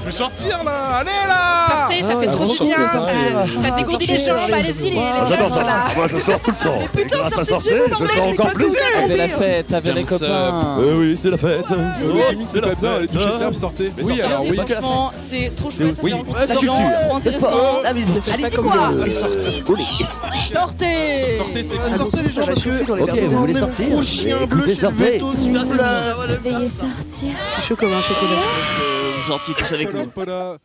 Je vais sortir là Allez là Sortez, ça fait Ah, trop bon, du bien. Ça ça dégourdit les jambes, allez-y les les Ah, J'adore ça. Moi, je sors tout le temps. putain, sortez sortir, chez vous, je sors mais encore plus. Avec la fête, avec les copains. Euh, oui, c'est la fête. Oui, c'est la les fête. toucher de table, sortez. Mais Oui, sortez, alors c'est oui. Franchement, c'est trop chouette. Oui, c'est la culture, trop intéressant. la mise, Allez-y quoi Sortez Sortez, c'est Sortez les gens parce que... Ok, vous voulez sortir Écoutez, je sortez. Veuillez sortir. Je suis chaud comme un chocolat. Tous avec nous.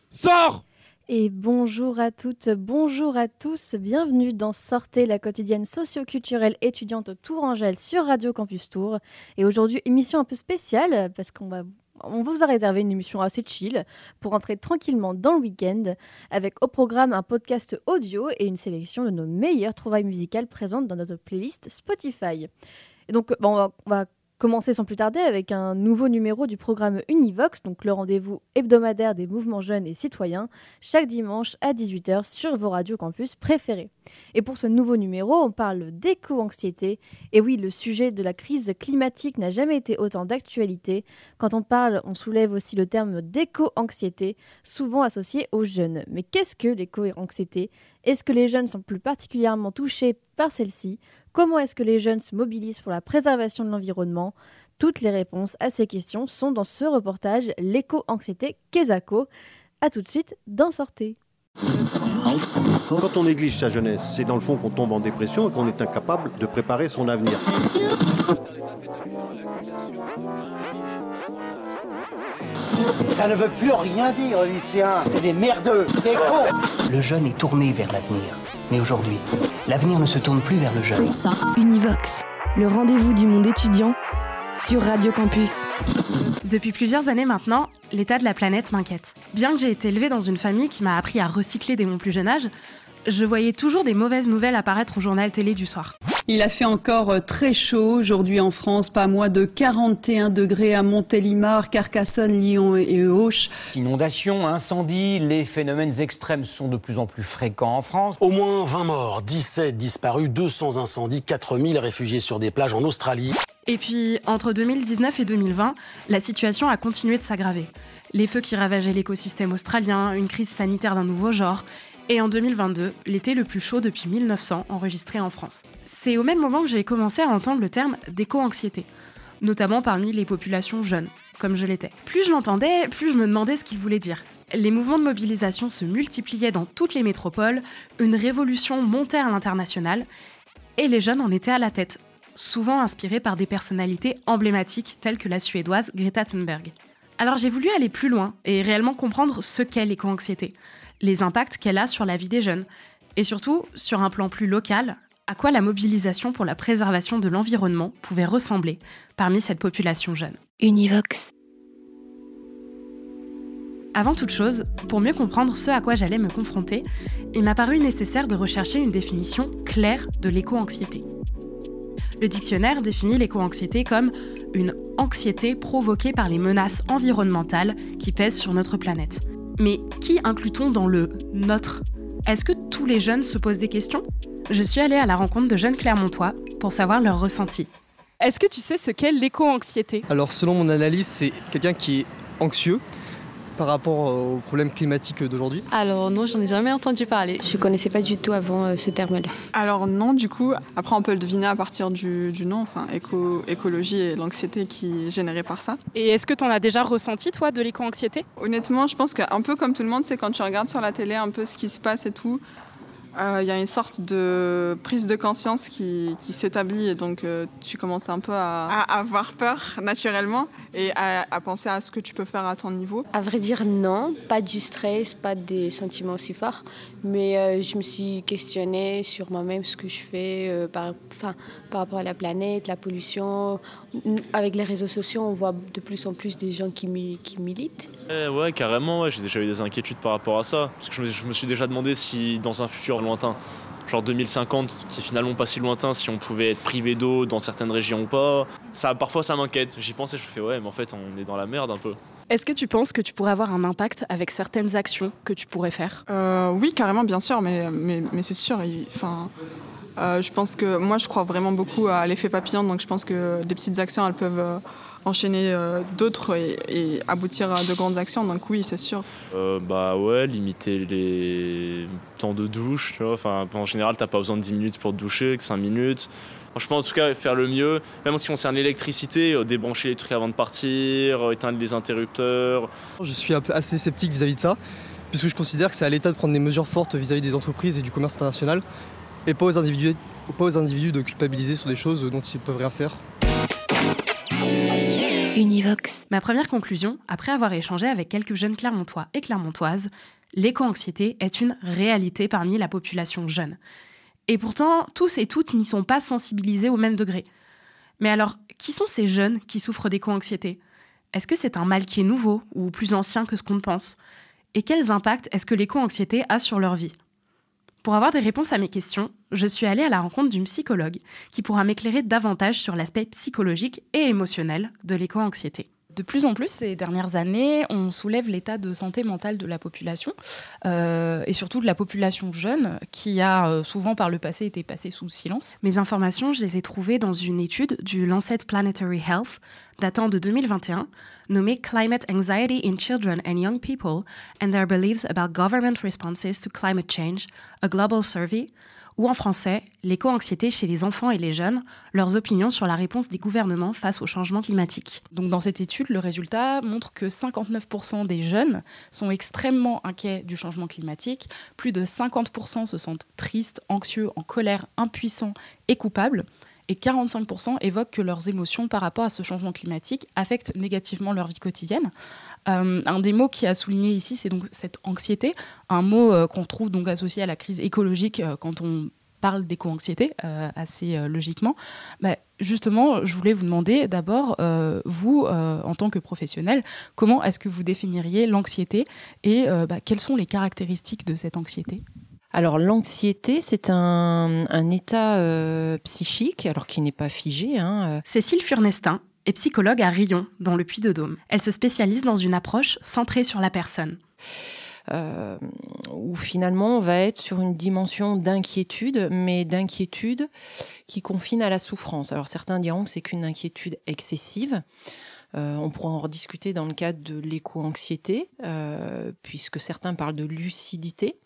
Sors Et bonjour à toutes, bonjour à tous, bienvenue dans Sortez, la quotidienne socio-culturelle étudiante Tourangelle sur Radio Campus Tour. Et aujourd'hui, émission un peu spéciale parce qu'on va, on vous a réservé une émission assez chill pour rentrer tranquillement dans le week-end avec au programme un podcast audio et une sélection de nos meilleures trouvailles musicales présentes dans notre playlist Spotify. Et donc, bon, on va- on va commencer sans plus tarder avec un nouveau numéro du programme Univox, donc le rendez-vous hebdomadaire des mouvements jeunes et citoyens, chaque dimanche à 18h sur vos radios campus préférés. Et pour ce nouveau numéro, on parle d'éco-anxiété. Et oui, le sujet de la crise climatique n'a jamais été autant d'actualité. Quand on parle, on soulève aussi le terme d'éco-anxiété, souvent associé aux jeunes. Mais qu'est-ce que l'éco-anxiété? Est-ce que les jeunes sont plus particulièrement touchés par celle-ci? Comment est-ce que les jeunes se mobilisent pour la préservation de l'environnement? Toutes les réponses à ces questions sont dans ce reportage L'éco-anxiété Kesako. A tout de suite dans Sortez. Quand on néglige sa jeunesse, c'est dans le fond qu'on tombe en dépression et qu'on est incapable de préparer son avenir. Ça ne veut plus rien dire, Lucien. C'est des merdeux, des cons. Le jeune est tourné vers l'avenir. Mais aujourd'hui, l'avenir ne se tourne plus vers le jeune. Univox, le rendez-vous du monde étudiant sur Radio Campus. Depuis plusieurs années maintenant, l'état de la planète m'inquiète. Bien que j'ai été élevée dans une famille qui m'a appris à recycler dès mon plus jeune âge, je voyais toujours des mauvaises nouvelles apparaître au journal télé du soir. Il a fait encore euh, très chaud aujourd'hui en France, pas moins de 41 degrés à Montélimar, Carcassonne, Lyon et Auch. Inondations, incendies, les phénomènes extrêmes sont de plus en plus fréquents en France. Au moins 20 morts, 17 disparus, 200 incendies, 4000 réfugiés sur des plages en Australie. Et puis, entre 2019 et 2020, la situation a continué de s'aggraver. Les feux qui ravageaient l'écosystème australien, une crise sanitaire d'un nouveau genre, et en 2022, l'été le plus chaud depuis 1900 enregistré en France. C'est au même moment que j'ai commencé à entendre le terme d'éco-anxiété, notamment parmi les populations jeunes, comme je l'étais. Plus je l'entendais, plus je me demandais ce qu'il voulait dire. Les mouvements de mobilisation se multipliaient dans toutes les métropoles, une révolution montait à l'international, et les jeunes en étaient à la tête, souvent inspirés par des personnalités emblématiques telles que la suédoise Greta Thunberg. Alors j'ai voulu aller plus loin et réellement comprendre ce qu'est l'éco-anxiété, les impacts qu'elle a sur la vie des jeunes, et surtout, sur un plan plus local, à quoi la mobilisation pour la préservation de l'environnement pouvait ressembler parmi cette population jeune. Univox. Avant toute chose, pour mieux comprendre ce à quoi j'allais me confronter, il m'a paru nécessaire de rechercher une définition claire de l'éco-anxiété. Le dictionnaire définit l'éco-anxiété comme une anxiété provoquée par les menaces environnementales qui pèsent sur notre planète. Mais qui inclut-on dans le notre? Est-ce que tous les jeunes se posent des questions? Je suis allée à la rencontre de jeunes Clermontois pour savoir leur ressenti. Est-ce que tu sais ce qu'est l'éco-anxiété? Alors selon mon analyse, c'est quelqu'un qui est anxieux par rapport aux problèmes climatiques d'aujourd'hui. Alors non, j'en ai jamais entendu parler. Je connaissais pas du tout avant euh, ce terme-là. Alors non, du coup, après on peut le deviner à partir du, du nom, enfin éco, écologie et l'anxiété qui est générée par ça. Et est-ce que tu en as déjà ressenti toi de l'éco-anxiété? Honnêtement, je pense qu'un peu comme tout le monde, c'est quand tu regardes sur la télé un peu ce qui se passe et tout, il euh, y a une sorte de prise de conscience qui, qui s'établit et donc euh, tu commences un peu à, à, avoir peur naturellement et à, à, penser à ce que tu peux faire à ton niveau. À vrai dire, non, pas du stress, pas des sentiments aussi forts, mais euh, je me suis questionnée sur moi-même, ce que je fais euh, par, par rapport à la planète, la pollution. Avec les réseaux sociaux, on voit de plus en plus des gens qui, mi qui militent. Eh ouais, carrément, ouais, j'ai déjà eu des inquiétudes par rapport à ça. Parce que je me, je me suis déjà demandé si dans un futur lointain, genre 2050, qui est finalement pas si lointain, si on pouvait être privé d'eau dans certaines régions ou pas. Ça, parfois ça m'inquiète. J'y pensais, je fais ouais, mais en fait on est dans la merde un peu. Est-ce que tu penses que tu pourrais avoir un impact avec certaines actions que tu pourrais faire? Euh, Oui, carrément, bien sûr, mais, mais, mais c'est sûr. Enfin, euh, je pense que moi, je crois vraiment beaucoup à l'effet papillon, donc je pense que des petites actions, elles peuvent euh, enchaîner euh, d'autres et, et aboutir à de grandes actions. Donc oui, c'est sûr. Euh, bah ouais, limiter les temps de douche, tu vois. Enfin, en général, t'as pas besoin de 10 minutes pour te doucher, que 5 minutes. Franchement, en tout cas, faire le mieux. Même en ce qui concerne l'électricité, euh, débrancher les trucs avant de partir, euh, éteindre les interrupteurs. Je suis un peu assez sceptique vis-à-vis de ça, puisque je considère que c'est à l'État de prendre des mesures fortes vis-à-vis des entreprises et du commerce international, et pas aux individus, pas aux individus de culpabiliser sur des choses dont ils peuvent rien faire. Univox. Ma première conclusion, après avoir échangé avec quelques jeunes Clermontois et Clermontoises, l'éco-anxiété est une réalité parmi la population jeune. Et pourtant, tous et toutes n'y sont pas sensibilisés au même degré. Mais alors, qui sont ces jeunes qui souffrent d'éco-anxiété? Est-ce que c'est un mal qui est nouveau ou plus ancien que ce qu'on pense? Et quels impacts est-ce que l'éco-anxiété a sur leur vie? Pour avoir des réponses à mes questions, je suis allée à la rencontre d'une psychologue qui pourra m'éclairer davantage sur l'aspect psychologique et émotionnel de l'éco-anxiété. De plus en plus, ces dernières années, on soulève l'état de santé mentale de la population, euh, et surtout de la population jeune, qui a euh, souvent par le passé été passée sous silence. Mes informations, je les ai trouvées dans une étude du Lancet Planetary Health datant de 2021, nommée Climate Anxiety in Children and Young People and Their Beliefs About Government Responses to Climate Change, a Global Survey, ou en français, l'éco-anxiété chez les enfants et les jeunes, leurs opinions sur la réponse des gouvernements face au changement climatique. Donc dans cette étude, le résultat montre que 59% des jeunes sont extrêmement inquiets du changement climatique, plus de 50% se sentent tristes, anxieux, en colère, impuissants et coupables. Et 45% évoquent que leurs émotions par rapport à ce changement climatique affectent négativement leur vie quotidienne. Euh, un des mots qui a souligné ici, c'est donc cette anxiété, un mot euh, qu'on trouve donc associé à la crise écologique euh, quand on parle d'éco-anxiété assez logiquement. Bah, justement, je voulais vous demander d'abord, vous, en tant que professionnel, comment est-ce que vous définiriez l'anxiété et bah, quelles sont les caractéristiques de cette anxiété? Alors l'anxiété, c'est un, un état euh, psychique, alors qui n'est pas figé. Hein. Cécile Furnestin est psychologue à Rion, dans le Puy-de-Dôme. Elle se spécialise dans une approche centrée sur la personne. Euh, où finalement on va être sur une dimension d'inquiétude, mais d'inquiétude qui confine à la souffrance. Alors certains diront que c'est qu'une inquiétude excessive. Euh, on pourra en rediscuter dans le cadre de l'éco-anxiété, euh, puisque certains parlent de lucidité.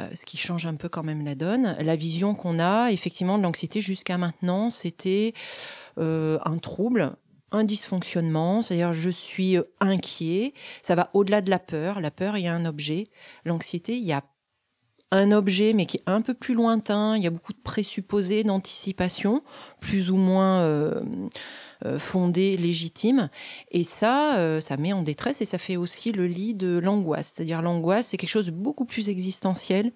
Euh, ce qui change un peu quand même la donne. La vision qu'on a, effectivement, de l'anxiété jusqu'à maintenant, c'était euh, un trouble, un dysfonctionnement, c'est-à-dire je suis inquiet, ça va au-delà de la peur. La peur, il y a un objet. L'anxiété, il y a un objet, mais qui est un peu plus lointain. Il y a beaucoup de présupposés, d'anticipation, plus ou moins euh, euh, fondés, légitimes. Et ça, euh, ça met en détresse et ça fait aussi le lit de l'angoisse. C'est-à-dire l'angoisse, c'est quelque chose de beaucoup plus existentiel.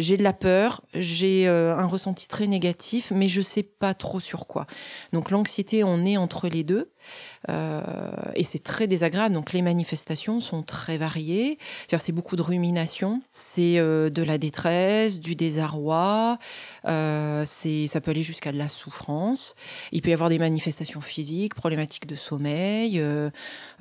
J'ai de la peur, j'ai euh, un ressenti très négatif, mais je sais pas trop sur quoi. Donc l'anxiété, on est entre les deux. Euh, et c'est très désagréable. Donc les manifestations sont très variées. C'est beaucoup de rumination, c'est euh, de la détresse, du désarroi. C'est ça peut aller jusqu'à de la souffrance. Il peut y avoir des manifestations physiques, problématiques de sommeil,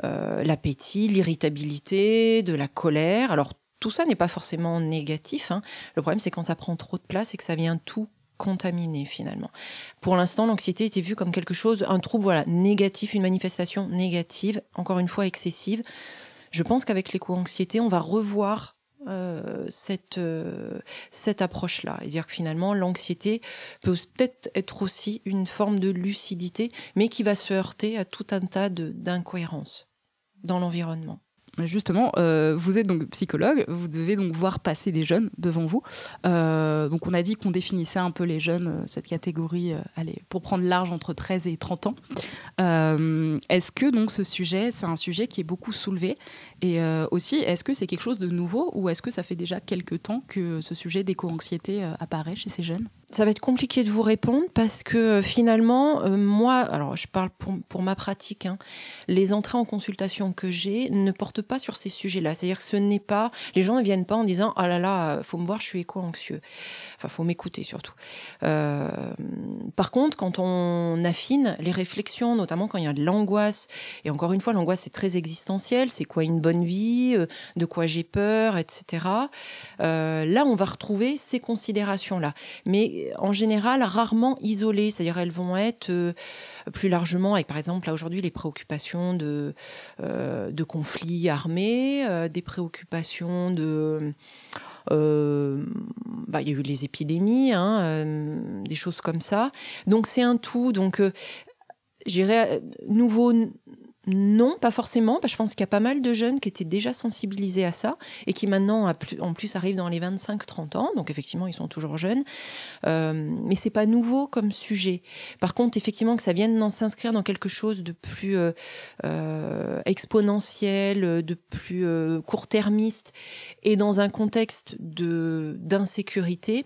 l'appétit, l'irritabilité, de la colère. Alors tout ça n'est pas forcément négatif. Hein. Le problème, c'est quand ça prend trop de place et que ça vient tout contaminer finalement. Pour l'instant, l'anxiété était vue comme quelque chose, un trouble voilà, négatif, une manifestation négative, encore une fois excessive. Je pense qu'avec l'éco-anxiété, on va revoir euh, cette, euh, cette approche-là. Et dire que finalement, l'anxiété peut peut-être être aussi une forme de lucidité, mais qui va se heurter à tout un tas d'incohérences dans l'environnement. Justement, euh, vous êtes donc psychologue, vous devez donc voir passer des jeunes devant vous. Euh, donc on a dit qu'on définissait un peu les jeunes, euh, cette catégorie, allez, pour prendre large entre 13 et 30 ans. Est-ce que donc ce sujet, c'est un sujet qui est beaucoup soulevé? Et aussi, est-ce que c'est quelque chose de nouveau ou est-ce que ça fait déjà quelques temps que ce sujet d'éco-anxiété apparaît chez ces jeunes? Ça va être compliqué de vous répondre parce que euh, finalement, euh, moi, alors je parle pour, pour ma pratique, hein, les entrées en consultation que j'ai ne portent pas sur ces sujets-là. C'est-à-dire que ce n'est pas, les gens ne viennent pas en disant oh là là, faut me voir, je suis éco-anxieux. Enfin, faut m'écouter surtout. Euh, par contre, quand on affine les réflexions, notamment quand il y a de l'angoisse, et encore une fois, l'angoisse c'est très existentiel, c'est quoi une bonne vie, de quoi j'ai peur, etc. Là, on va retrouver ces considérations-là. Mais en général rarement isolées, c'est-à-dire elles vont être euh, plus largement avec par exemple là aujourd'hui les préoccupations de, euh, conflits armés, euh, des préoccupations de... bah, il y a eu les épidémies, hein, des choses comme ça. Donc c'est un tout. Donc euh, nouveau. Non, pas forcément. parce que je pense qu'il y a pas mal de jeunes qui étaient déjà sensibilisés à ça et qui maintenant, en plus, arrivent dans les 25-30 ans. Donc effectivement, ils sont toujours jeunes. Euh, mais c'est pas nouveau comme sujet. Par contre, effectivement, que ça vienne s'inscrire dans quelque chose de plus euh, euh, exponentiel, de plus euh, court-termiste et dans un contexte d'insécurité,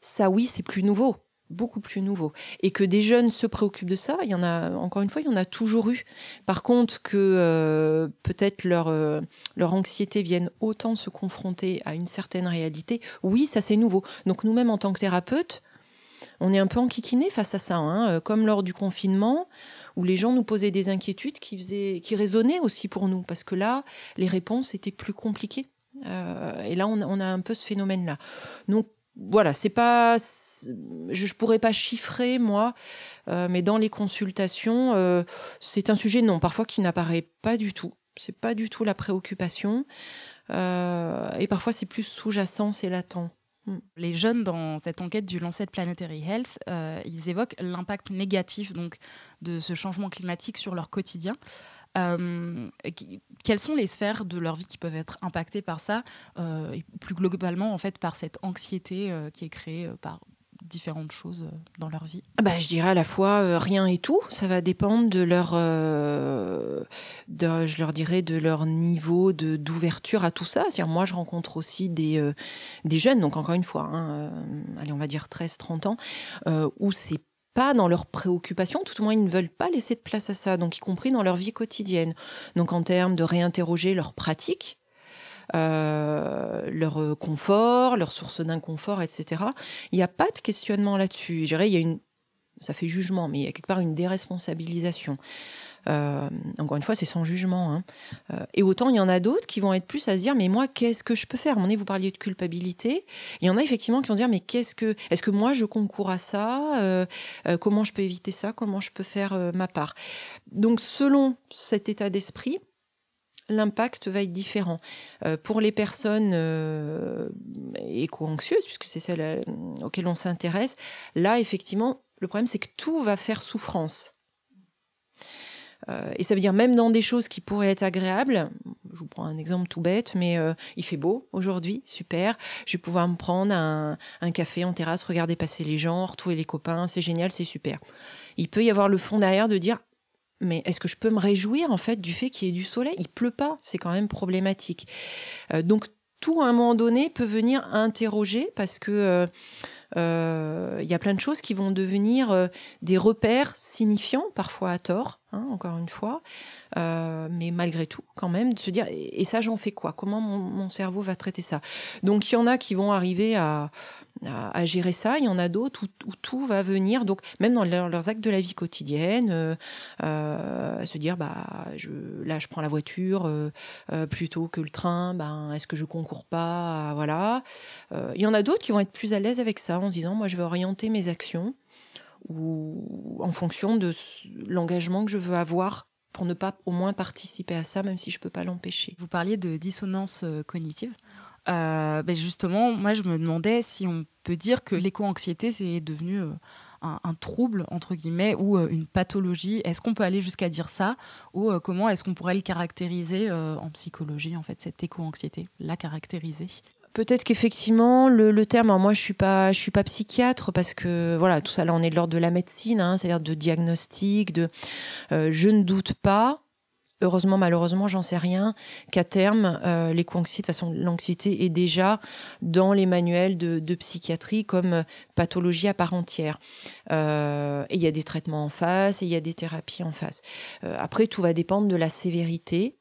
ça oui, c'est plus nouveau beaucoup plus nouveau. Et que des jeunes se préoccupent de ça il y en a encore une fois il y en a toujours eu. Par contre que euh, peut-être leur euh, leur anxiété vienne autant se confronter à une certaine réalité oui ça c'est nouveau. Donc nous-mêmes en tant que thérapeutes on est un peu enquiquinés face à ça hein, euh, comme lors du confinement où les gens nous posaient des inquiétudes qui faisaient qui résonnaient aussi pour nous parce que là les réponses étaient plus compliquées. Et là on, a- on a un peu ce phénomène là donc voilà, c'est pas, je, pourrais pas chiffrer moi, euh, mais dans les consultations, euh, c'est un sujet non parfois qui n'apparaît pas du tout. C'est pas du tout la préoccupation, Euh, et parfois c'est plus sous-jacent, c'est latent. Mm. Les jeunes dans cette enquête du Lancet Planetary Health, ils évoquent l'impact négatif donc de ce changement climatique sur leur quotidien. Euh, quelles sont les sphères de leur vie qui peuvent être impactées par ça euh, et plus globalement en fait par cette anxiété euh, qui est créée par différentes choses dans leur vie? Ah Bah, je dirais à la fois rien et tout. Ça va dépendre de leur, je leur dirais, de leur niveau d'ouverture à tout ça. Moi, je rencontre aussi des, des jeunes, donc encore une fois, hein, allez, on va dire 13-30 ans, où c'est pas dans leurs préoccupations, tout au moins ils ne veulent pas laisser de place à ça, donc y compris dans leur vie quotidienne. Donc en termes de réinterroger leurs pratiques, euh, leur euh, confort, leur source d'inconfort, etc. Il n'y a pas de questionnement là-dessus. Je dirais, il y a une, ça fait jugement, mais il y a quelque part une déresponsabilisation. Euh, encore une fois, c'est sans jugement. hein. Euh, et autant, il y en a d'autres qui vont être plus à se dire, mais moi, qu'est-ce que je peux faire? Donné, vous parliez de culpabilité. Il y en a effectivement qui vont se dire, mais qu'est-ce que, est-ce que moi, je concours à ça? Euh, Comment je peux éviter ça? Comment je peux faire ma part? Donc, selon cet état d'esprit, l'impact va être différent. Pour les personnes éco-anxieuses, puisque c'est celles auxquelles on s'intéresse, là, effectivement, le problème, c'est que tout va faire souffrance. Euh, et ça veut dire même dans des choses qui pourraient être agréables, je vous prends un exemple tout bête, mais euh, il fait beau aujourd'hui, super, je vais pouvoir me prendre un, café en terrasse, regarder passer les gens, retrouver les copains, c'est génial, c'est super. Il peut y avoir le fond derrière de dire mais est-ce que je peux me réjouir en fait du fait qu'il y ait du soleil? Il pleut pas, c'est quand même problématique. Euh, donc tout à un moment donné peut venir interroger parce que il y a plein de choses qui vont devenir des repères signifiants, parfois à tort, hein, encore une fois, euh, mais malgré tout, quand même, de se dire et, ça j'en fais quoi? Comment mon, cerveau va traiter ça? Donc il y en a qui vont arriver à, à, à gérer ça, il y en a d'autres où, tout va venir, donc même dans leur- leurs actes de la vie quotidienne, euh, euh, se dire bah je, là je prends la voiture plutôt que le train, ben est-ce que je concours pas, à- voilà. Il y en a d'autres qui vont être plus à l'aise avec ça en se disant moi je vais orienter mes actions ou en fonction de l'engagement que je veux avoir pour ne pas au moins participer à ça, même si je peux pas l'empêcher. Vous parliez de dissonance euh, cognitive. Euh, ben justement, moi, je me demandais si on peut dire que l'éco-anxiété, c'est devenu euh, un, un trouble, entre guillemets, ou une pathologie. Est-ce qu'on peut aller jusqu'à dire ça? Ou comment est-ce qu'on pourrait le caractériser en psychologie, en fait, cette éco-anxiété La caractériser? Peut-être qu'effectivement le, terme, moi je suis suis pas psychiatre parce que voilà tout ça là on est de l'ordre de la médecine, hein, c'est-à-dire de diagnostic, de euh, je ne doute pas. Heureusement, malheureusement, j'en sais rien. Qu'à terme, euh, l'éco-anxiété, de façon, l'anxiété est déjà dans les manuels de, psychiatrie comme euh, pathologie à part entière. Euh, et il y a des traitements en face et il y a des thérapies en face. Après, tout va dépendre de la sévérité.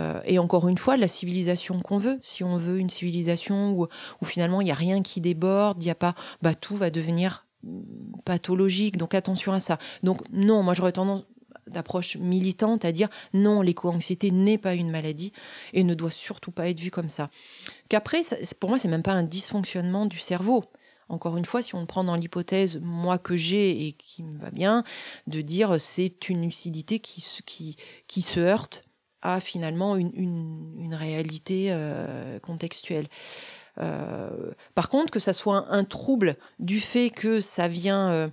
Euh, et encore une fois, la civilisation qu'on veut. Si on veut une civilisation où, finalement il n'y a rien qui déborde, il n'y a pas, bah tout va devenir mm, pathologique. Donc attention à ça. Donc non, moi j'aurais tendance d'approche militante à dire non, l'éco-anxiété n'est pas une maladie et ne doit surtout pas être vue comme ça. Qu'après, pour moi, c'est même pas un dysfonctionnement du cerveau. encore une fois, si on prend dans l'hypothèse, moi que j'ai et qui me va bien, de dire c'est une lucidité qui, qui, qui se heurte à finalement une, une, réalité euh, contextuelle. Euh, par contre, que ça soit un, trouble du fait que ça vient,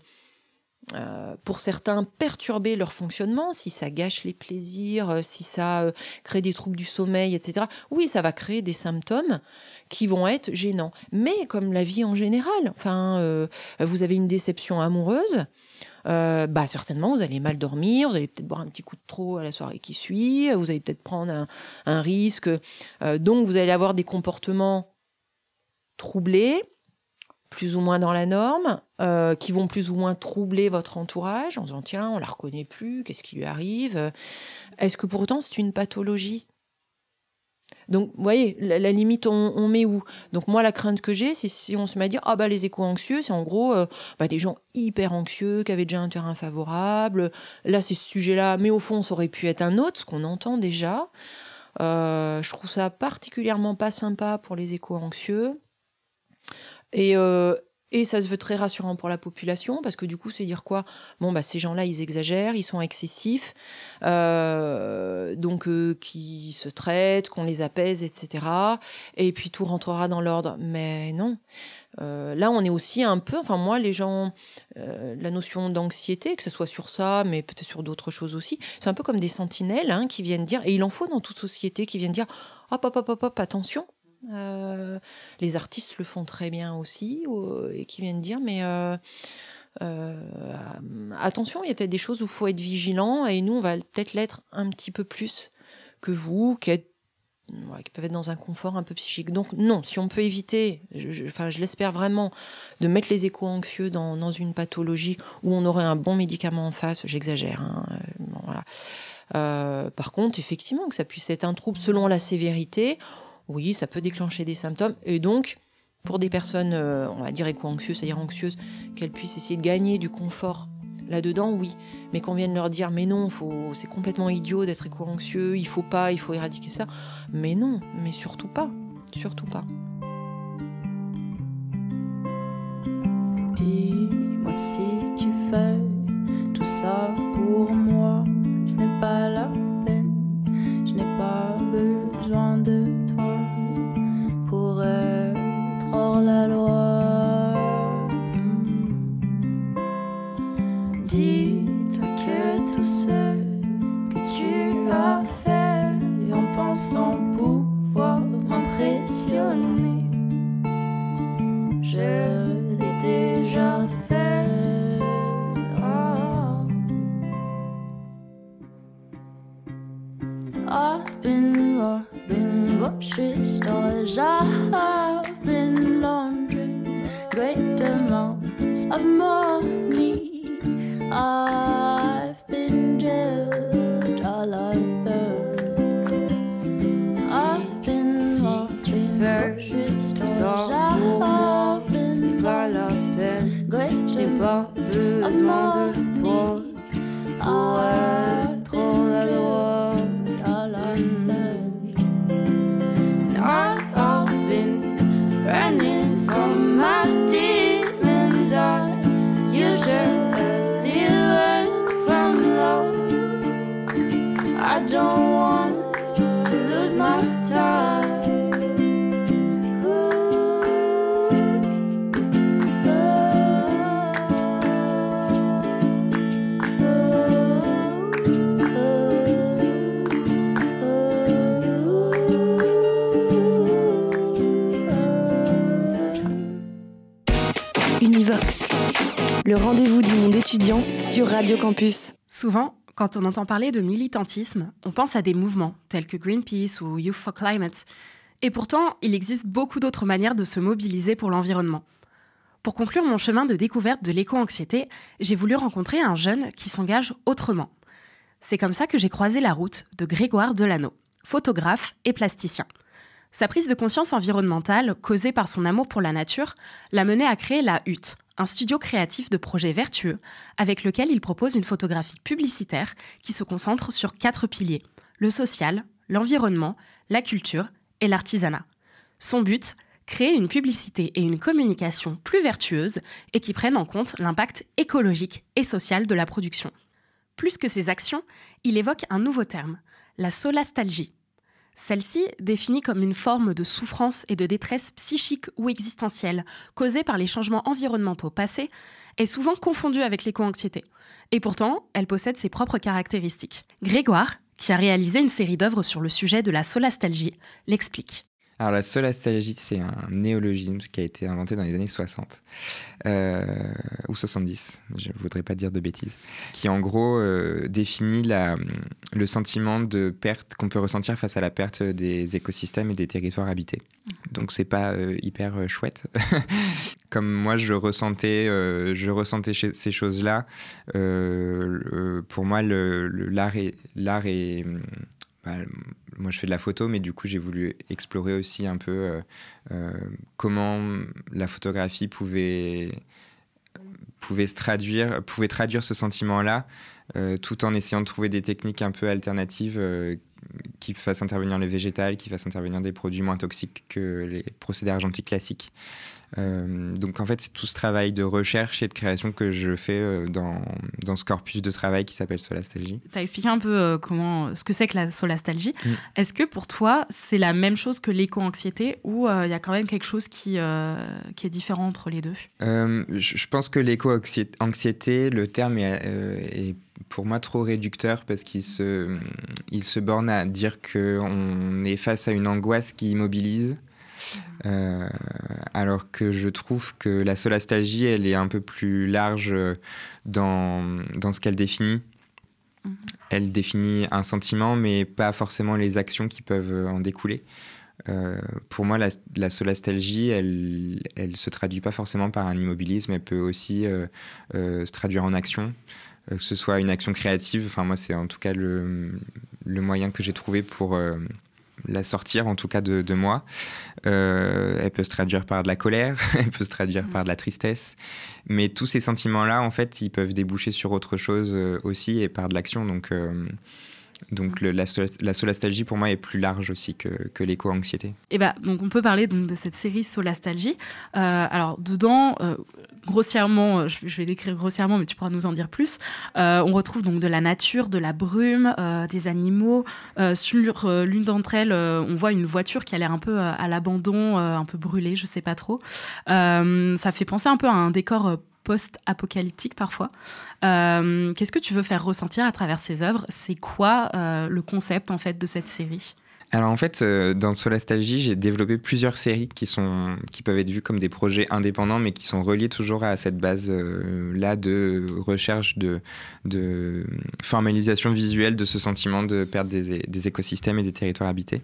euh, pour certains, perturber leur fonctionnement, si ça gâche les plaisirs, si ça crée des troubles du sommeil, etc., oui, ça va créer des symptômes qui vont être gênants. Mais comme la vie en général, enfin, vous avez une déception amoureuse, euh, bah certainement vous allez mal dormir, vous allez peut-être boire un petit coup de trop à la soirée qui suit, vous allez peut-être prendre un, risque, euh, donc vous allez avoir des comportements troublés, plus ou moins dans la norme, euh, qui vont plus ou moins troubler votre entourage en disant tiens on la reconnaît plus, qu'est-ce qui lui arrive? Est-ce que pourtant c'est une pathologie? Donc, vous voyez, la, limite, on, met où? Donc, moi, la crainte que j'ai, c'est si on se met à dire, ah bah les éco-anxieux, c'est en gros euh, bah, des gens hyper anxieux, qui avaient déjà un terrain favorable. Là, c'est ce sujet-là, mais au fond, ça aurait pu être un autre, ce qu'on entend déjà. Euh, je trouve ça particulièrement pas sympa pour les éco-anxieux. Et, euh, et ça se veut très rassurant pour la population parce que du coup, c'est dire quoi? Bon, bah, ces gens-là, ils exagèrent, ils sont excessifs, euh, donc euh, qui se traitent, qu'on les apaise, etc. Et puis tout rentrera dans l'ordre. Mais non. Euh, là, on est aussi un peu, enfin moi, les gens, la notion d'anxiété, que ce soit sur ça, mais peut-être sur d'autres choses aussi, c'est un peu comme des sentinelles hein, qui viennent dire, et il en faut dans toute société, qui viennent dire, hop, hop, hop, hop, hop attention, euh, les artistes le font très bien aussi, et qui viennent dire, mais euh, euh, attention, il y a peut-être des choses où il faut être vigilant, et nous, on va peut-être l'être un petit peu plus que vous, qui qui peuvent être dans un confort un peu psychique. Donc non, si on peut éviter, je, enfin je l'espère vraiment, de mettre les échos anxieux dans, une pathologie où on aurait un bon médicament en face, j'exagère. Hein, par contre, effectivement, que ça puisse être un trouble selon la sévérité, oui, ça peut déclencher des symptômes. Et donc, pour des personnes, euh, on va dire éco-anxieuses, c'est-à-dire anxieuses, qu'elles puissent essayer de gagner du confort là-dedans, oui. Mais qu'on vienne leur dire, mais non, c'est complètement idiot d'être éco-anxieux, il faut pas, il faut éradiquer ça. Mais non, mais surtout pas. Surtout pas. Dis-moi si tu fais tout ça pour I have been great amounts of money. Souvent, quand on entend parler de militantisme, on pense à des mouvements tels que Greenpeace ou Youth for Climate. Et pourtant, il existe beaucoup d'autres manières de se mobiliser pour l'environnement. Pour conclure mon chemin de découverte de l'éco-anxiété, j'ai voulu rencontrer un jeune qui s'engage autrement. C'est comme ça que j'ai croisé la route de Grégoire Delano, photographe et plasticien. Sa prise de conscience environnementale, causée par son amour pour la nature, l'a mené à créer La Hutte, un studio créatif de projets vertueux avec lequel il propose une photographie publicitaire qui se concentre sur quatre piliers le social, l'environnement, la culture et l'artisanat. Son but créer une publicité et une communication plus vertueuses et qui prennent en compte l'impact écologique et social de la production. Plus que ces actions, il évoque un nouveau terme, la solastalgie. Celle-ci, définie comme une forme de souffrance et de détresse psychique ou existentielle causée par les changements environnementaux passés, est souvent confondue avec l'éco-anxiété. Et pourtant, elle possède ses propres caractéristiques. Grégoire, qui a réalisé une série d'œuvres sur le sujet de la solastalgie, l'explique. Alors la solastalgie, c'est un néologisme qui a été inventé dans les années 60 euh, ou 70, je ne voudrais pas dire de bêtises, qui en gros euh, définit le sentiment de perte qu'on peut ressentir face à la perte des écosystèmes et des territoires habités. Donc c'est pas euh, hyper chouette. Comme moi je ressentais, je ressentais ces choses-là. Pour moi, l'art est moi je fais de la photo, mais du coup j'ai voulu explorer aussi un peu euh, euh, comment la photographie pouvait, pouvait se traduire, pouvait traduire ce sentiment-là, euh, tout en essayant de trouver des techniques un peu alternatives qui fassent intervenir le végétal, qui fassent intervenir des produits moins toxiques que les procédés argentiques classiques. Euh, donc en fait, c'est tout ce travail de recherche et de création que je fais euh, dans, dans ce corpus de travail qui s'appelle Solastalgie. Tu as expliqué un peu euh, comment, ce que c'est que la solastalgie. Mm. Est-ce que pour toi, c'est la même chose que l'éco-anxiété ou euh, il y a quand même quelque chose qui, euh, qui est différent entre les deux? Je pense que l'éco-anxiété, le terme est, est pour moi trop réducteur parce qu'il se, il se borne à dire qu'on est face à une angoisse qui immobilise. Euh, alors que je trouve que la solastalgie, elle est un peu plus large euh, dans, dans ce qu'elle définit. Elle définit un sentiment, mais pas forcément les actions qui peuvent euh, en découler. Euh, pour moi, la, la solastalgie, elle elle se traduit pas forcément par un immobilisme, elle peut aussi euh, euh, se traduire en action, que ce soit une action créative. Enfin, moi, c'est en tout cas le, le moyen que j'ai trouvé pour la sortir, en tout cas de, moi. Euh, elle peut se traduire par de la colère, elle peut se traduire par de la tristesse, mais tous ces sentiments-là, en fait, ils peuvent déboucher sur autre chose euh, aussi et par de l'action. Donc, euh, donc la, solas- la solastalgie, pour moi, est plus large aussi que, l'éco-anxiété. Et bah, donc on peut parler donc de cette série Solastalgie. Euh, alors dedans, euh, grossièrement, euh, je vais l'écrire grossièrement, mais tu pourras nous en dire plus. On retrouve donc de la nature, de la brume, des animaux. Sur l'une d'entre elles, on voit une voiture qui a l'air un peu à l'abandon, un peu brûlée, je sais pas trop. Ça fait penser un peu à un décor post-apocalyptique parfois. Euh, Qu'est-ce que tu veux faire ressentir à travers ces œuvres? C'est quoi euh, le concept en fait de cette série? Alors en fait, euh, dans Solastalgie, j'ai développé plusieurs séries qui, sont, qui peuvent être vues comme des projets indépendants, mais qui sont reliés toujours à cette base-là de recherche de, de formalisation visuelle de ce sentiment de perte des, des écosystèmes et des territoires habités.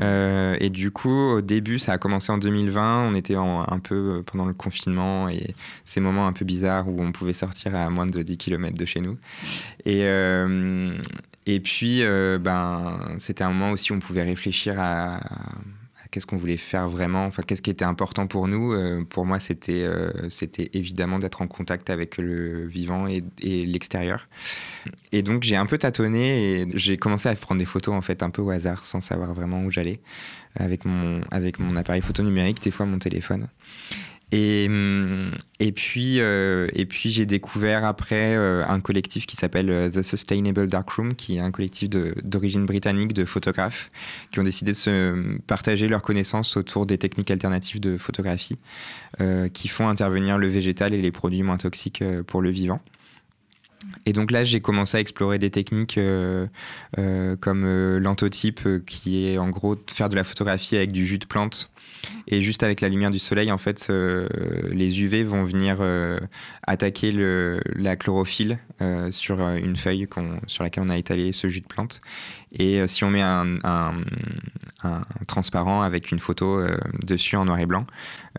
Euh, et du coup, au début, ça a commencé en 2020. On était un peu euh, pendant le confinement et ces moments un peu bizarres où on pouvait sortir à moins de 10 km de chez nous. Et, euh, et puis, ben, c'était un moment aussi où on pouvait réfléchir à qu'est-ce qu'on voulait faire vraiment, enfin, qu'est-ce qui était important pour nous. Euh, pour moi, c'était euh, c'était évidemment d'être en contact avec le vivant et, et l'extérieur. Et donc, j'ai un peu tâtonné et j'ai commencé à prendre des photos en fait un peu au hasard, sans savoir vraiment où j'allais, avec mon, avec mon appareil photo numérique, des fois mon téléphone. Et, hum, et puis, euh, puis j'ai découvert après euh, un collectif qui s'appelle euh, The Sustainable Darkroom, qui est un collectif d'origine britannique de photographes qui ont décidé de se partager leurs connaissances autour des techniques alternatives de photographie qui font intervenir le végétal et les produits moins toxiques pour le vivant. Et donc là, j'ai commencé à explorer des techniques comme l'antotype, qui est en gros faire de la photographie avec du jus de plante. Et juste avec la lumière du soleil, en fait, euh, les UV vont venir euh, attaquer la chlorophylle euh, sur une feuille sur laquelle on a étalé ce jus de plante. Et si on met un, transparent avec une photo dessus en noir et blanc,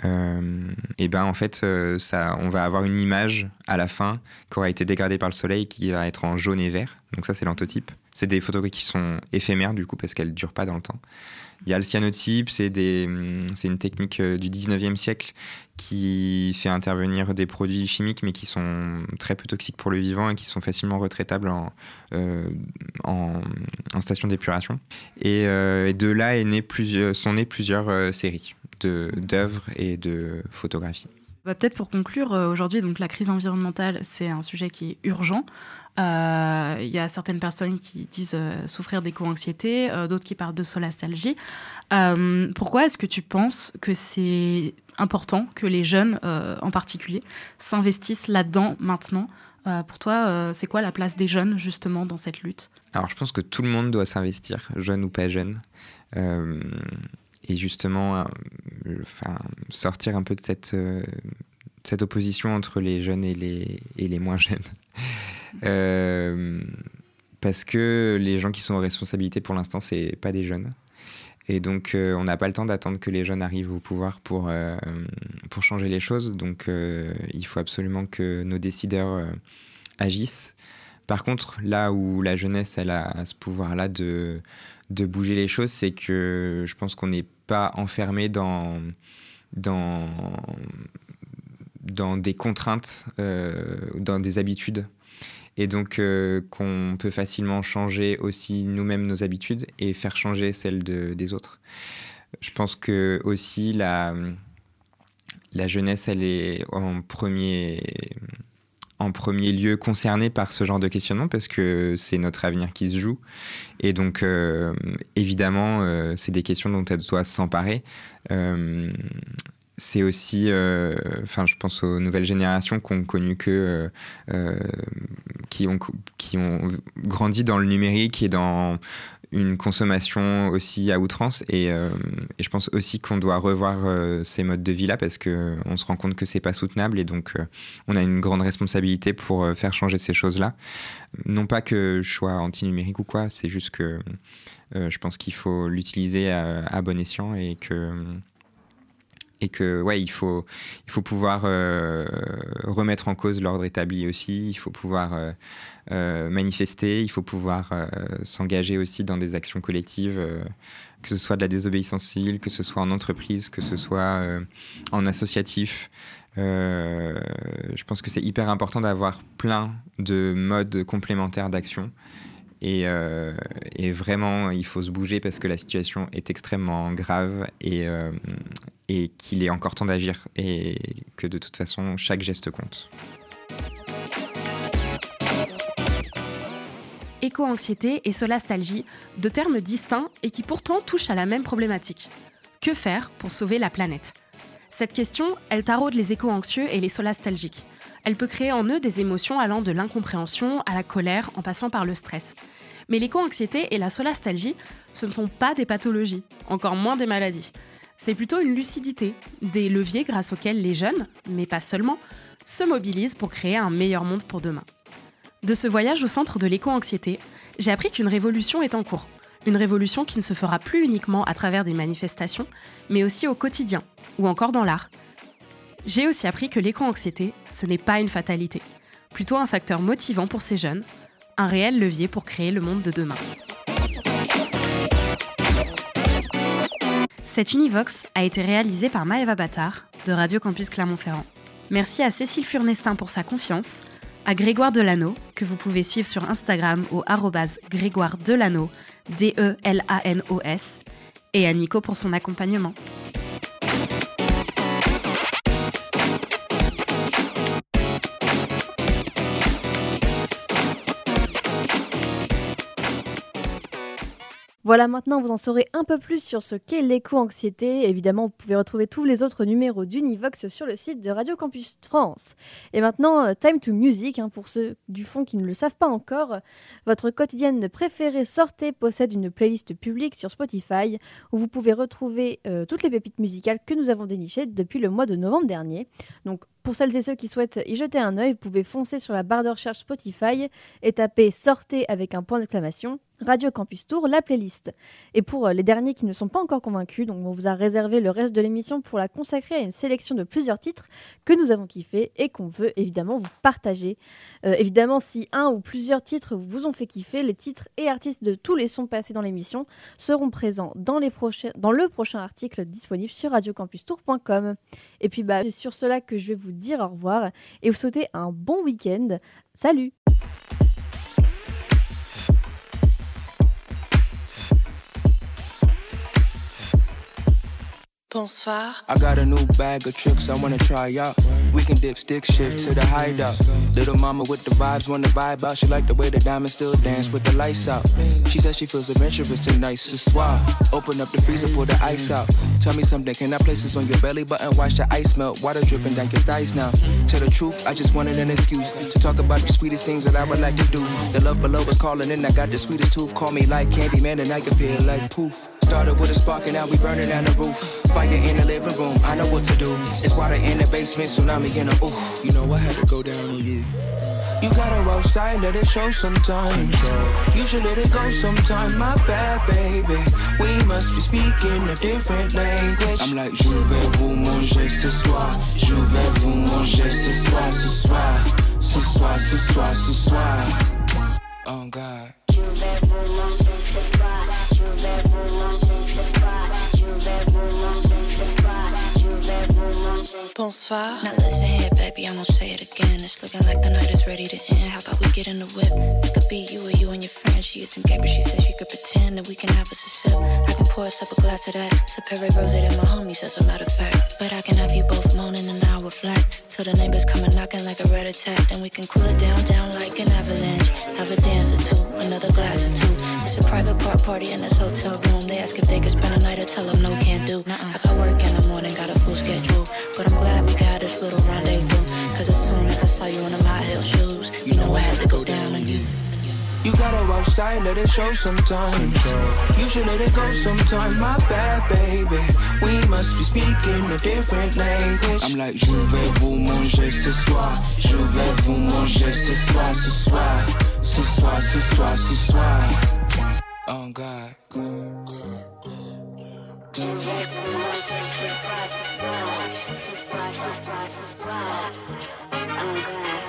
et ben en fait, on va avoir une image à la fin qui aura été dégradée par le soleil qui va être en jaune et vert. Donc ça, c'est l'antotype. C'est des photographies qui sont éphémères du coup parce qu'elles durent pas dans le temps. Il y a le cyanotype, c'est hum, une technique euh, du 19e siècle qui fait intervenir des produits chimiques mais qui sont très peu toxiques pour le vivant et qui sont facilement retraitables en, euh, station d'épuration. Et, euh, et de là est plusieurs, sont nées plusieurs séries. d'œuvres et de photographies. Bah, Peut-être pour conclure, euh, aujourd'hui, donc la crise environnementale, c'est un sujet qui est urgent. Euh, Il y a certaines personnes qui disent euh, souffrir d'éco-anxiété, euh, d'autres qui parlent de solastalgie. Pourquoi est-ce que tu penses que c'est important que les jeunes, en particulier, s'investissent là-dedans maintenant? Pour toi, c'est quoi la place des jeunes, justement, dans cette lutte? Alors je pense que tout le monde doit s'investir, jeune ou pas jeune. Et justement, euh, sortir un peu de cette, euh, cette opposition entre les jeunes et les, et les moins jeunes. Euh, parce que les gens qui sont en responsabilité pour l'instant, c'est pas des jeunes. Et donc, on n'a pas le temps d'attendre que les jeunes arrivent au pouvoir pour, pour changer les choses. Donc, il faut absolument que nos décideurs agissent. Par contre, là où la jeunesse elle a ce pouvoir-là de, de bouger les choses, c'est que je pense qu'on n'est pas enfermé dans, dans, dans des contraintes, euh, dans des habitudes. Et donc euh, qu'on peut facilement changer aussi nous-mêmes nos habitudes et faire changer celles de- des autres. Je pense que aussi la, la jeunesse, elle est en premier, en premier lieu concernée par ce genre de questionnement parce que c'est notre avenir qui se joue. Et donc, euh, évidemment, euh, c'est des questions dont elle doit s'emparer. Euh, c'est aussi, enfin, je pense aux nouvelles générations qui ont connu que, qui ont, qui ont grandi dans le numérique et dans une consommation aussi à outrance. Et, euh, et je pense aussi qu'on doit revoir euh, ces modes de vie-là parce que on se rend compte que c'est pas soutenable et donc euh, on a une grande responsabilité pour faire changer ces choses-là. Non pas que je sois anti-numérique ou quoi, c'est juste que je pense qu'il faut l'utiliser à, à bon escient et que et que ouais il faut il faut pouvoir remettre en cause l'ordre établi aussi il faut pouvoir manifester. Il faut pouvoir euh, s'engager aussi dans des actions collectives euh, que ce soit de la désobéissance civile que ce soit en entreprise que ce soit euh, en associatif. Euh, je pense que c'est hyper important d'avoir plein de modes complémentaires d'action. Et, euh, vraiment, il faut se bouger parce que la situation est extrêmement grave euh, et qu'il est encore temps d'agir et que de toute façon, chaque geste compte. Éco-anxiété et solastalgie, deux termes distincts et qui pourtant touchent à la même problématique. Que faire pour sauver la planète? Cette question, elle taraude les éco-anxieux et les solastalgiques. Elle peut créer en eux des émotions allant de l'incompréhension à la colère en passant par le stress. Mais l'éco-anxiété et la solastalgie, ce ne sont pas des pathologies, encore moins des maladies. C'est plutôt une lucidité, des leviers grâce auxquels les jeunes, mais pas seulement, se mobilisent pour créer un meilleur monde pour demain. De ce voyage au centre de l'éco-anxiété, j'ai appris qu'une révolution est en cours. Une révolution qui ne se fera plus uniquement à travers des manifestations, mais aussi au quotidien, ou encore dans l'art. J'ai aussi appris que l'éco-anxiété, ce n'est pas une fatalité, plutôt un facteur motivant pour ces jeunes, un réel levier pour créer le monde de demain. Cet Univox a été réalisé par Maëva Battard de Radio Campus Clermont-Ferrand. Merci à Cécile Furnestin pour sa confiance, à Grégoire Delano, que vous pouvez suivre sur Instagram au Grégoire Delano, D-E-L-A-N-O-S, et à Nico pour son accompagnement. Voilà, maintenant vous en saurez un peu plus sur ce qu'est l'éco-anxiété. Évidemment, vous pouvez retrouver tous les autres numéros d'Univox sur le site de Radio Campus France. Et maintenant, euh, time to music, hein, pour ceux du fond qui ne le savent pas encore. Votre quotidienne préférée Sortez possède une playlist publique sur Spotify où vous pouvez retrouver euh, toutes les pépites musicales que nous avons dénichées depuis le mois de novembre dernier. Donc, pour celles et ceux qui souhaitent y jeter un œil, vous pouvez foncer sur la barre de recherche Spotify et taper Sortez avec un point d'exclamation Radio Campus Tour, la playlist. Et pour euh, les derniers qui ne sont pas encore convaincus, donc on vous a réservé le reste de l'émission pour la consacrer à une sélection de plusieurs titres que nous avons kiffé et qu'on veut évidemment vous partager. Euh, évidemment, si un ou plusieurs titres vous ont fait kiffer, les titres et artistes de tous les sons passés dans l'émission seront présents dans, dans le prochain article disponible sur radiocampustour.com. Et puis bah, c'est sur cela que je vais vous dire au revoir et vous souhaiter un bon week-end. Salut Bonsoir. I got a new bag of tricks I wanna try out. We can dip, stick, shift to the hideout. Little mama with the vibes, wanna vibe out. She like the way the diamonds still dance with the lights out. She says she feels adventurous tonight, so soir. Open up the freezer, pull the ice out. Tell me something, can I place this on your belly button? Watch the ice melt, water dripping down your thighs now. Tell the truth, I just wanted an excuse to talk about the sweetest things that I would like to do. The love below is calling and I got the sweetest tooth. Call me like Candyman and I can feel like poof. Started with a spark and now we burning down the roof. Fire in the living room, I know what to do. It's water in the basement, tsunami in the ooh. You know I had to go down on you. You gotta outside, let it show sometimes. You should let it go sometime, my bad baby. We must be speaking a different language. I'm like, je vais vous manger ce soir. Je vais vous manger ce soir, ce soir. Ce soir, ce soir, ce soir. Oh God. Bonsoir. Now listen here, baby, I'm gonna say it again. It's looking like the night is ready to end. How about we get in the whip? It could be you or you and your friend. She isn't gay, but she says she could pretend that we can have us a sip. I can pour us up a glass of that. Superior rose that my homies, as a matter of fact. But I can have you both moaning an flat. Till the neighbors come and knocking like a red attack. Then we can cool it down, down like an avalanche. Have a dance or two, another glass or two. It's a private part party in this hotel room. They ask if they could spend a night, I tell them no, can't do. I got work in the morning, got a full schedule. But I'm glad we got this little rendezvous. Cause as soon as I saw you in them high heel shoes, you know I had to go down on you. You gotta walk outside, let it show sometimes. You should let it go sometime, my bad baby. We must be speaking a different language. I'm like, je vais vous manger ce soir. Je vais vous manger ce soir, ce soir. Ce soir, ce soir, ce soir. Oh God. Je vais vous manger ce soir, ce soir. Ce soir, ce soir, ce soir. Oh God.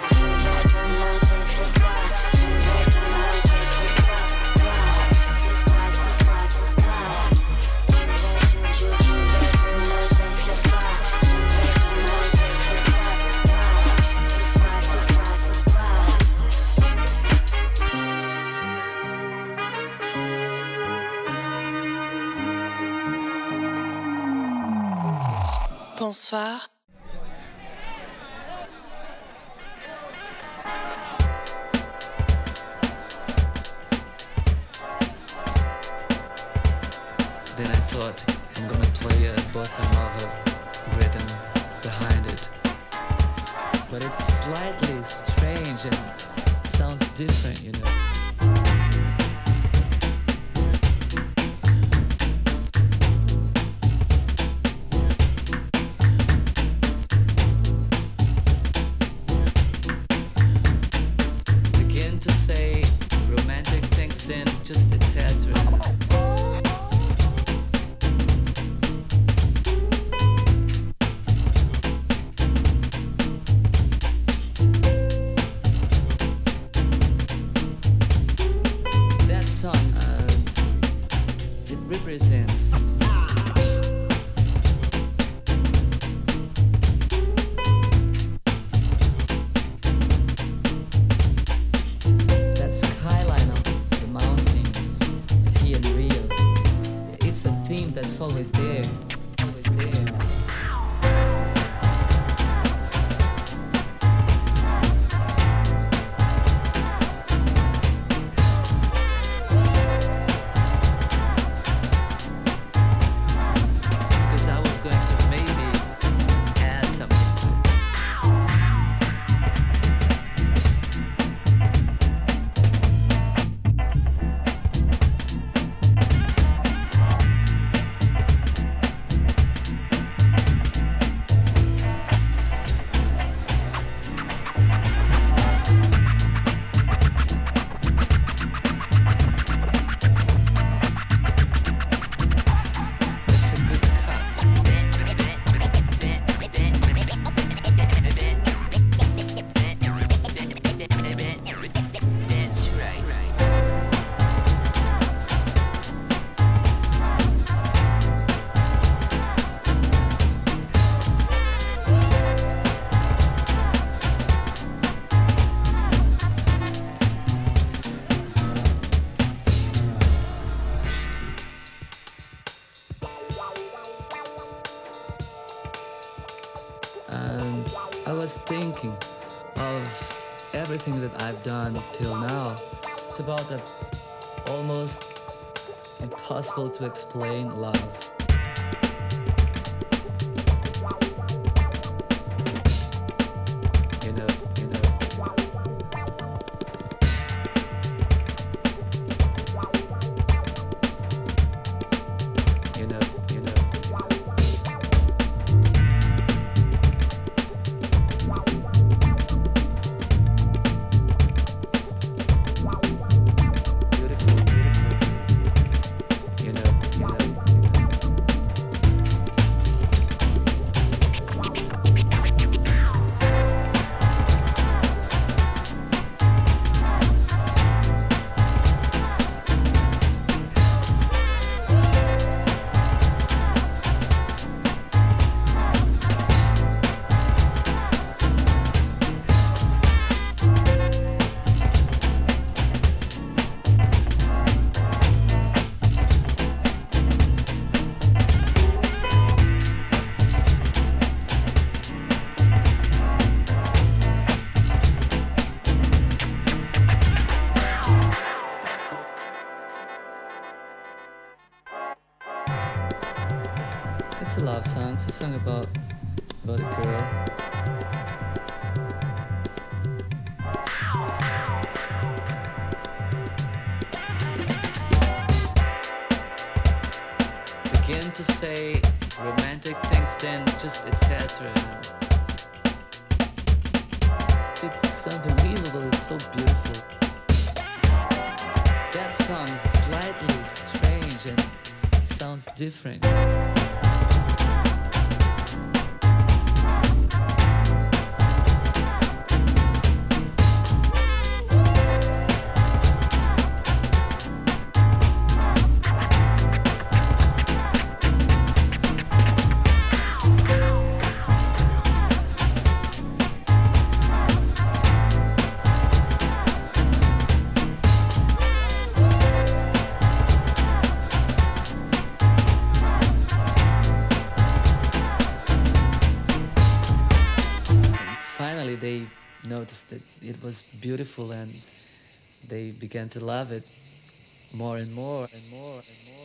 Bonsoir. Then I thought I'm gonna play a bossa nova rhythm behind it. But it's slightly strange and sounds different, you know. impossible to explain love. beautiful and they began to love it more and more and more and more.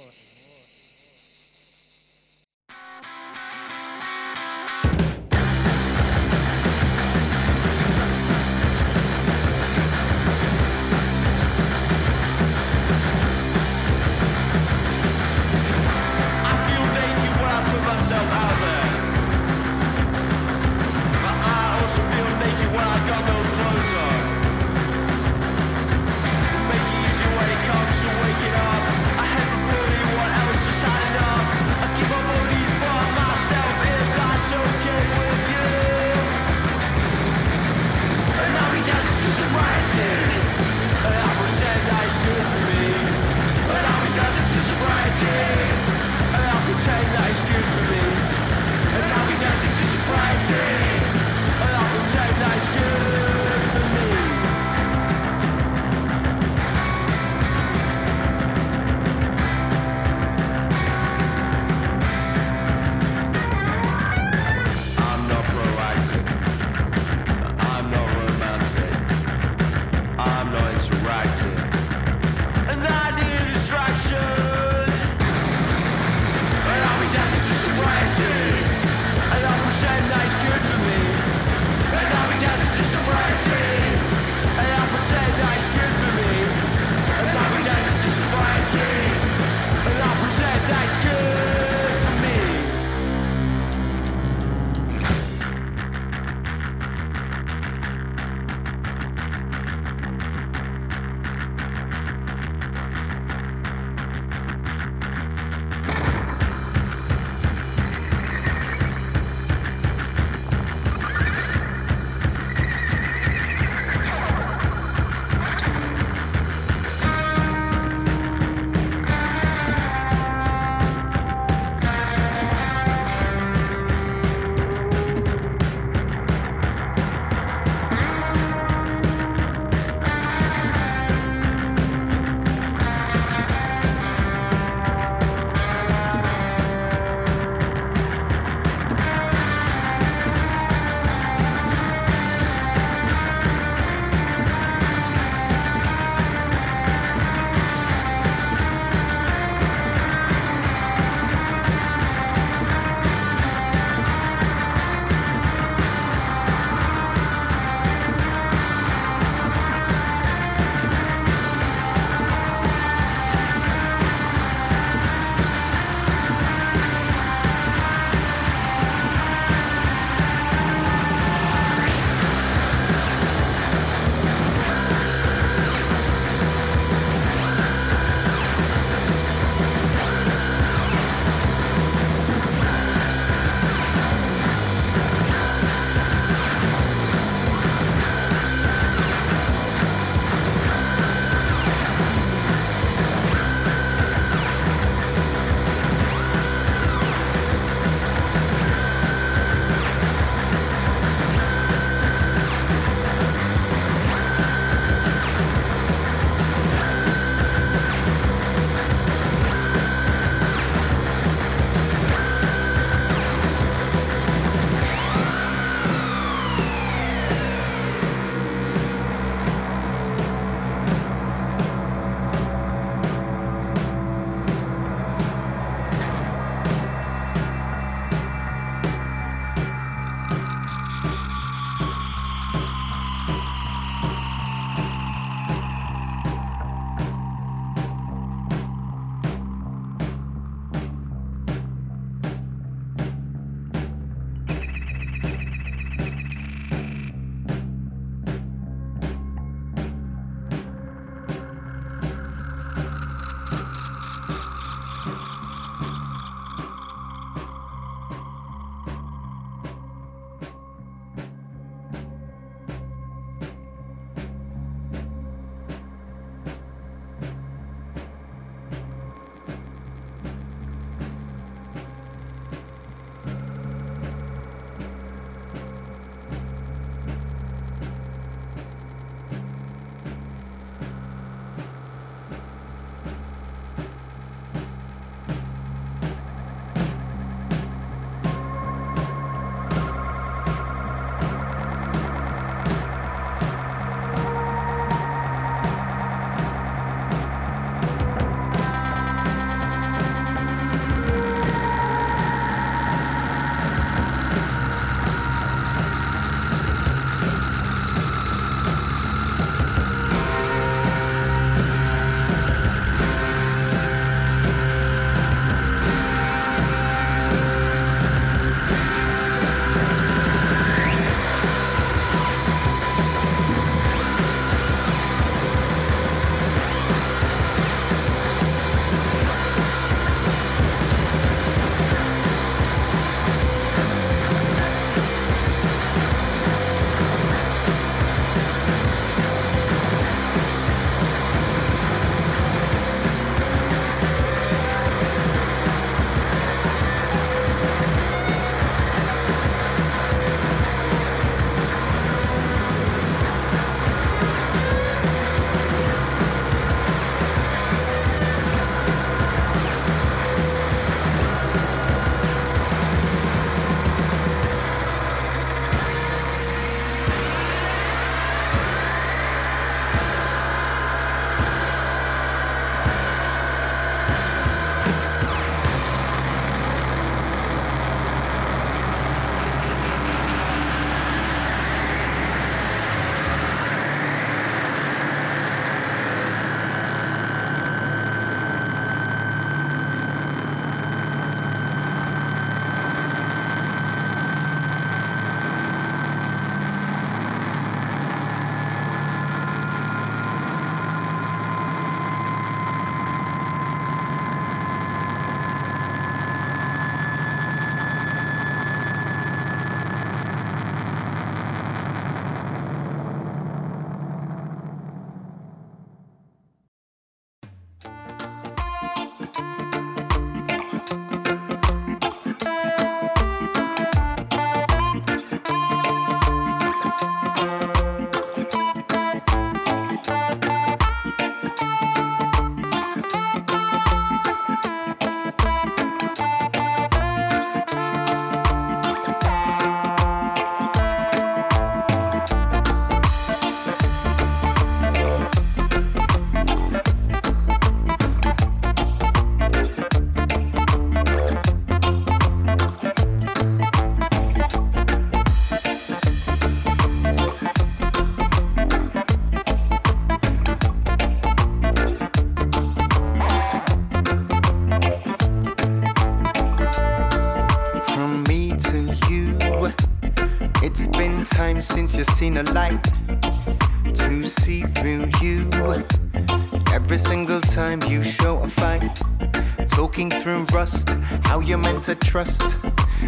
trust.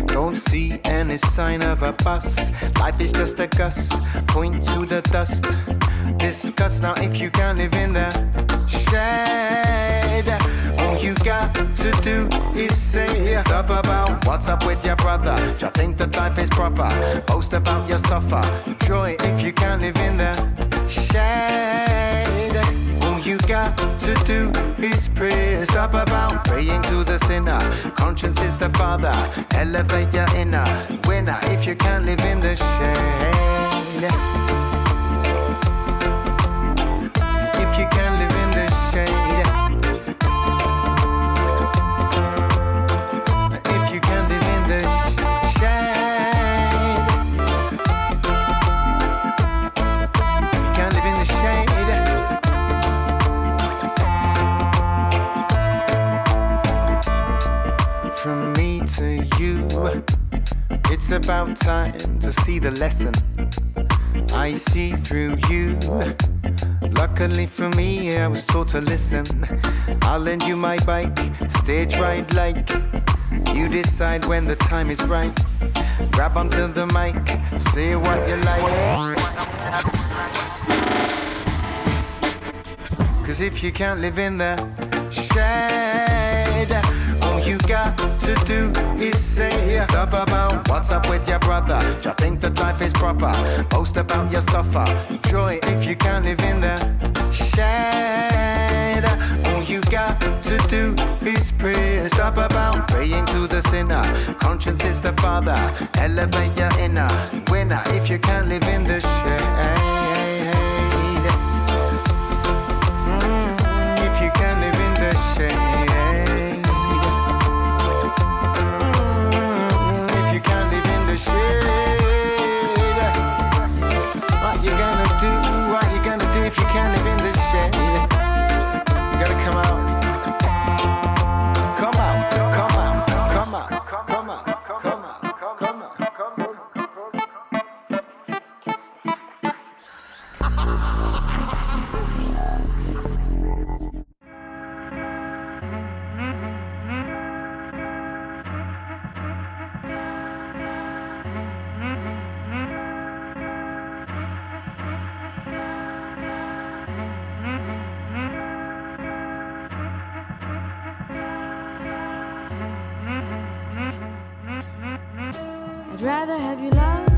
Don't see any sign of a bus. Life is just a gust, point to the dust. Discuss now if you can't live in the shade. All you got to do is say stuff about what's up with your brother. Do you think that life is proper? Boast about your suffer. Joy if you can't live in the got to do is pray. Stop about praying to the sinner. Conscience is the father. Elevate your inner winner if you can't live in the shade. About time to see the lesson. I see through you. Luckily for me, I was taught to listen. I'll lend you my bike, stage ride like. You decide when the time is right. Grab onto the mic, say what you like. Cause if you can't live in the shade got to do is say yeah. stuff about what's up with your brother. Do you think that life is proper? Boast about your suffer. Joy if you can live in the shade. All you got to do is pray. Stuff about praying to the sinner. Conscience is the father. Elevate your inner winner if you can live in the shade. Mm, if you can live in the shade. I'd rather have you love.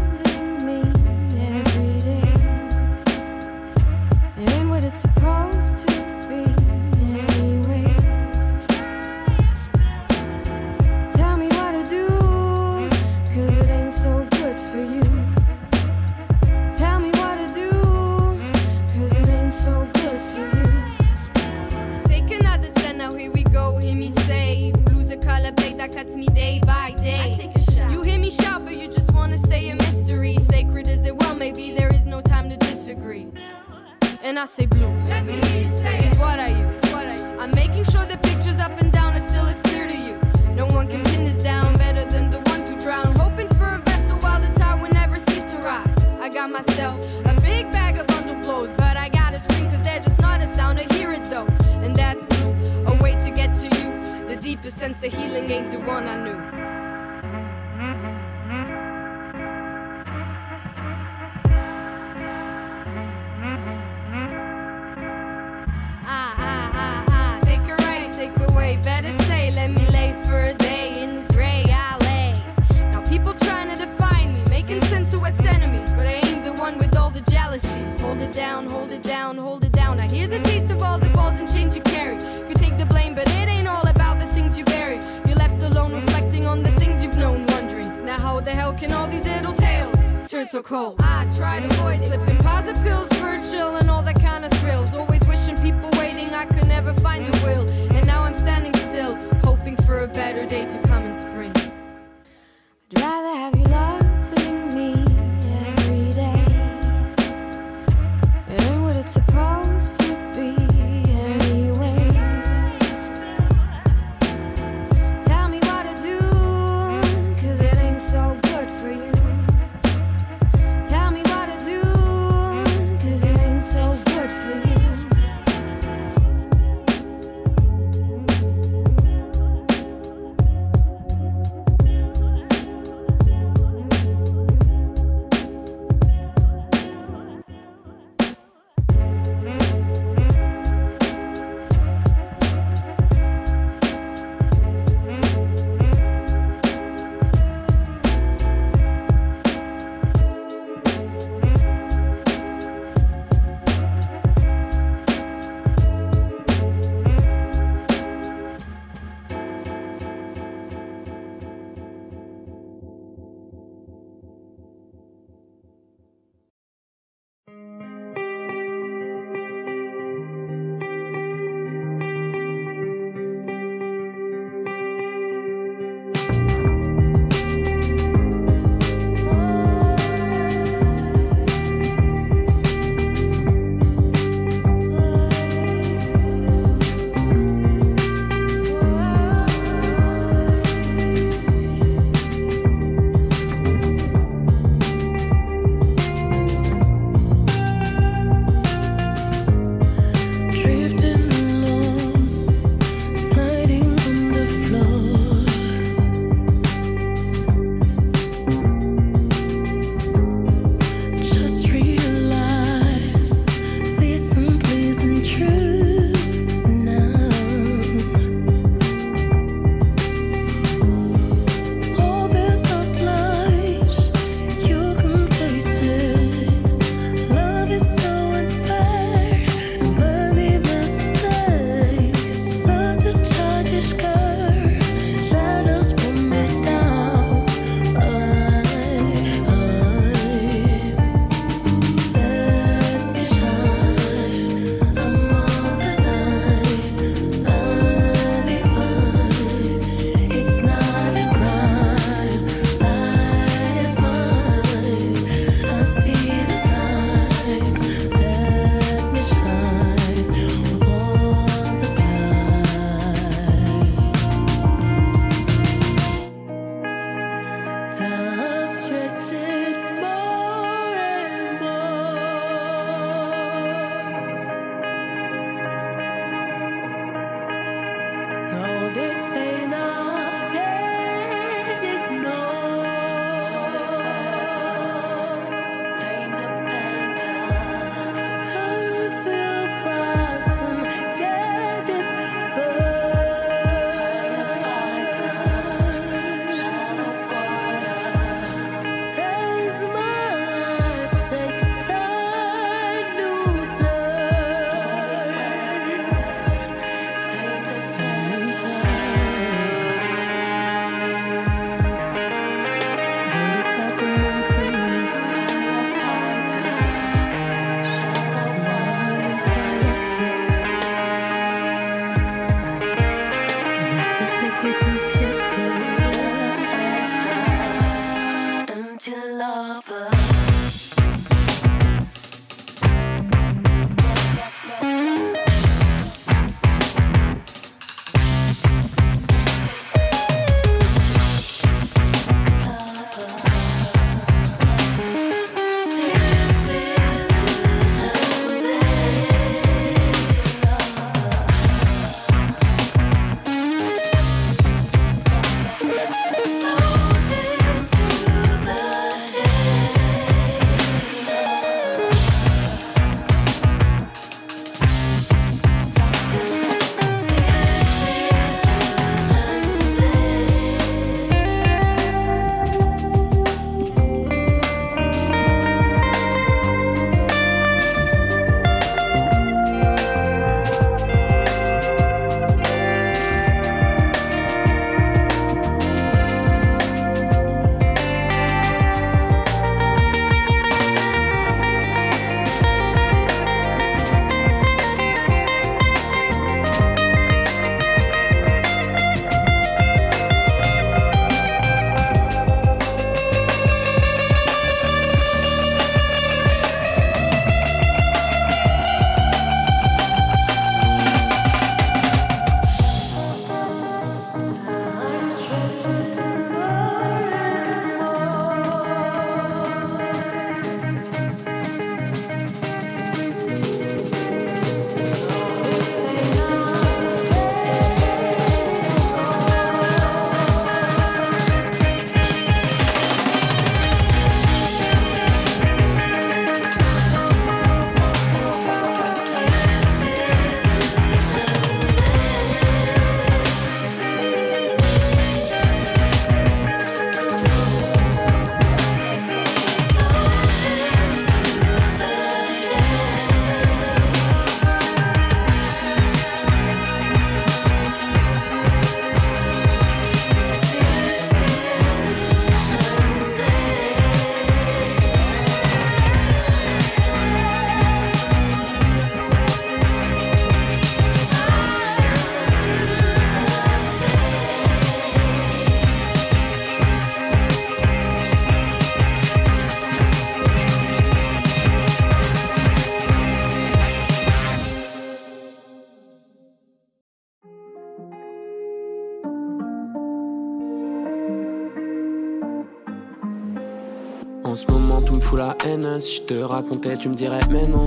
Si je te racontais, tu me dirais, mais non.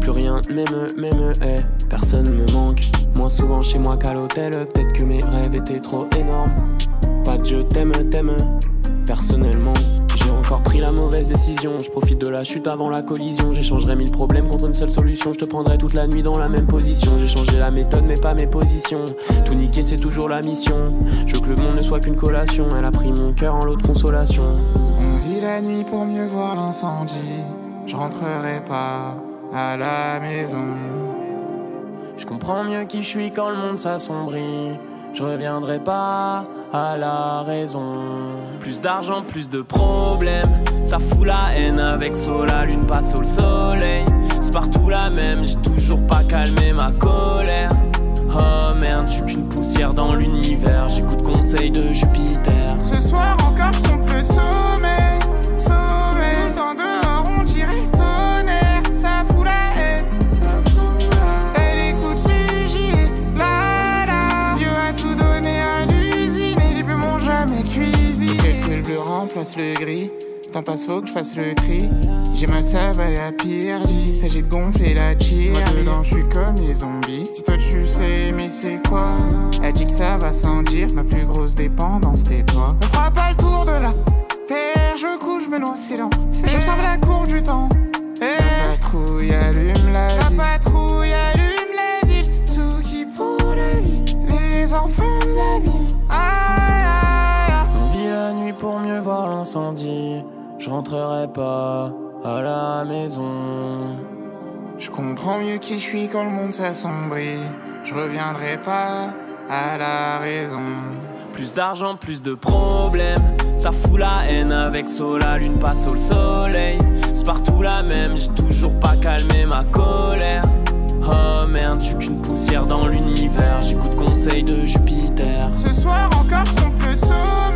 Plus rien, même, même, eh, personne me manque. Moins souvent chez moi qu'à l'hôtel. Peut-être que mes rêves étaient trop énormes. Pas de je t'aime, t'aime. Personnellement, j'ai encore pris la mauvaise décision. Je profite de la chute avant la collision. J'échangerai mille problèmes contre une seule solution. Je te prendrai toute la nuit dans la même position. J'ai changé la méthode, mais pas mes positions. Tout niquer, c'est toujours la mission. Je veux que le monde ne soit qu'une collation. Elle a pris mon cœur en lot de consolation. La nuit pour mieux voir l'incendie. Je rentrerai pas à la maison. Je comprends mieux qui je suis quand le monde s'assombrit. Je reviendrai pas à la raison. Plus d'argent, plus de problèmes. Ça fout la haine avec sol, la lune passe au soleil. C'est partout la même, j'ai toujours pas calmé ma colère. Oh merde, je suis qu'une poussière dans l'univers. J'écoute conseil de Jupiter. Ce soir encore, je tombe le. Le tonnerre. Ça fout la haine. Elle écoute Luigi, là là. Vieux a tout donné à l'usine et les bleus m'ont jamais cuisiné. C'est que le bleu rend remplace le gris. Temps passe, faut que je fasse le tri. J'ai mal, ça va y à pire. Il s'agit de gonfler la tire. Moi dedans, je suis comme les zombies. Si toi tu sais, mais c'est quoi? Elle dit que ça va sans dire. Ma plus grosse dépendance, t'es toi. On fera pas me noie, c'est l'enfer. Je observe la courbe du temps. La patrouille allume la ville. La patrouille allume la ville. Tsuki pour la vie. Les enfants de la ville. Aïe, aïe, aïe. On vit la nuit pour mieux voir l'incendie. Je rentrerai pas à la maison. Je comprends mieux qui je suis quand le monde s'assombrit. Je reviendrai pas à la raison. Plus d'argent, plus de problèmes. Ça fout la haine avec Sol, la lune passe au soleil. C'est partout la même, j'ai toujours pas calmé ma colère. Oh merde, je suis qu'une poussière dans l'univers. J'écoute conseil de Jupiter. Ce soir encore, je trompe le soleil.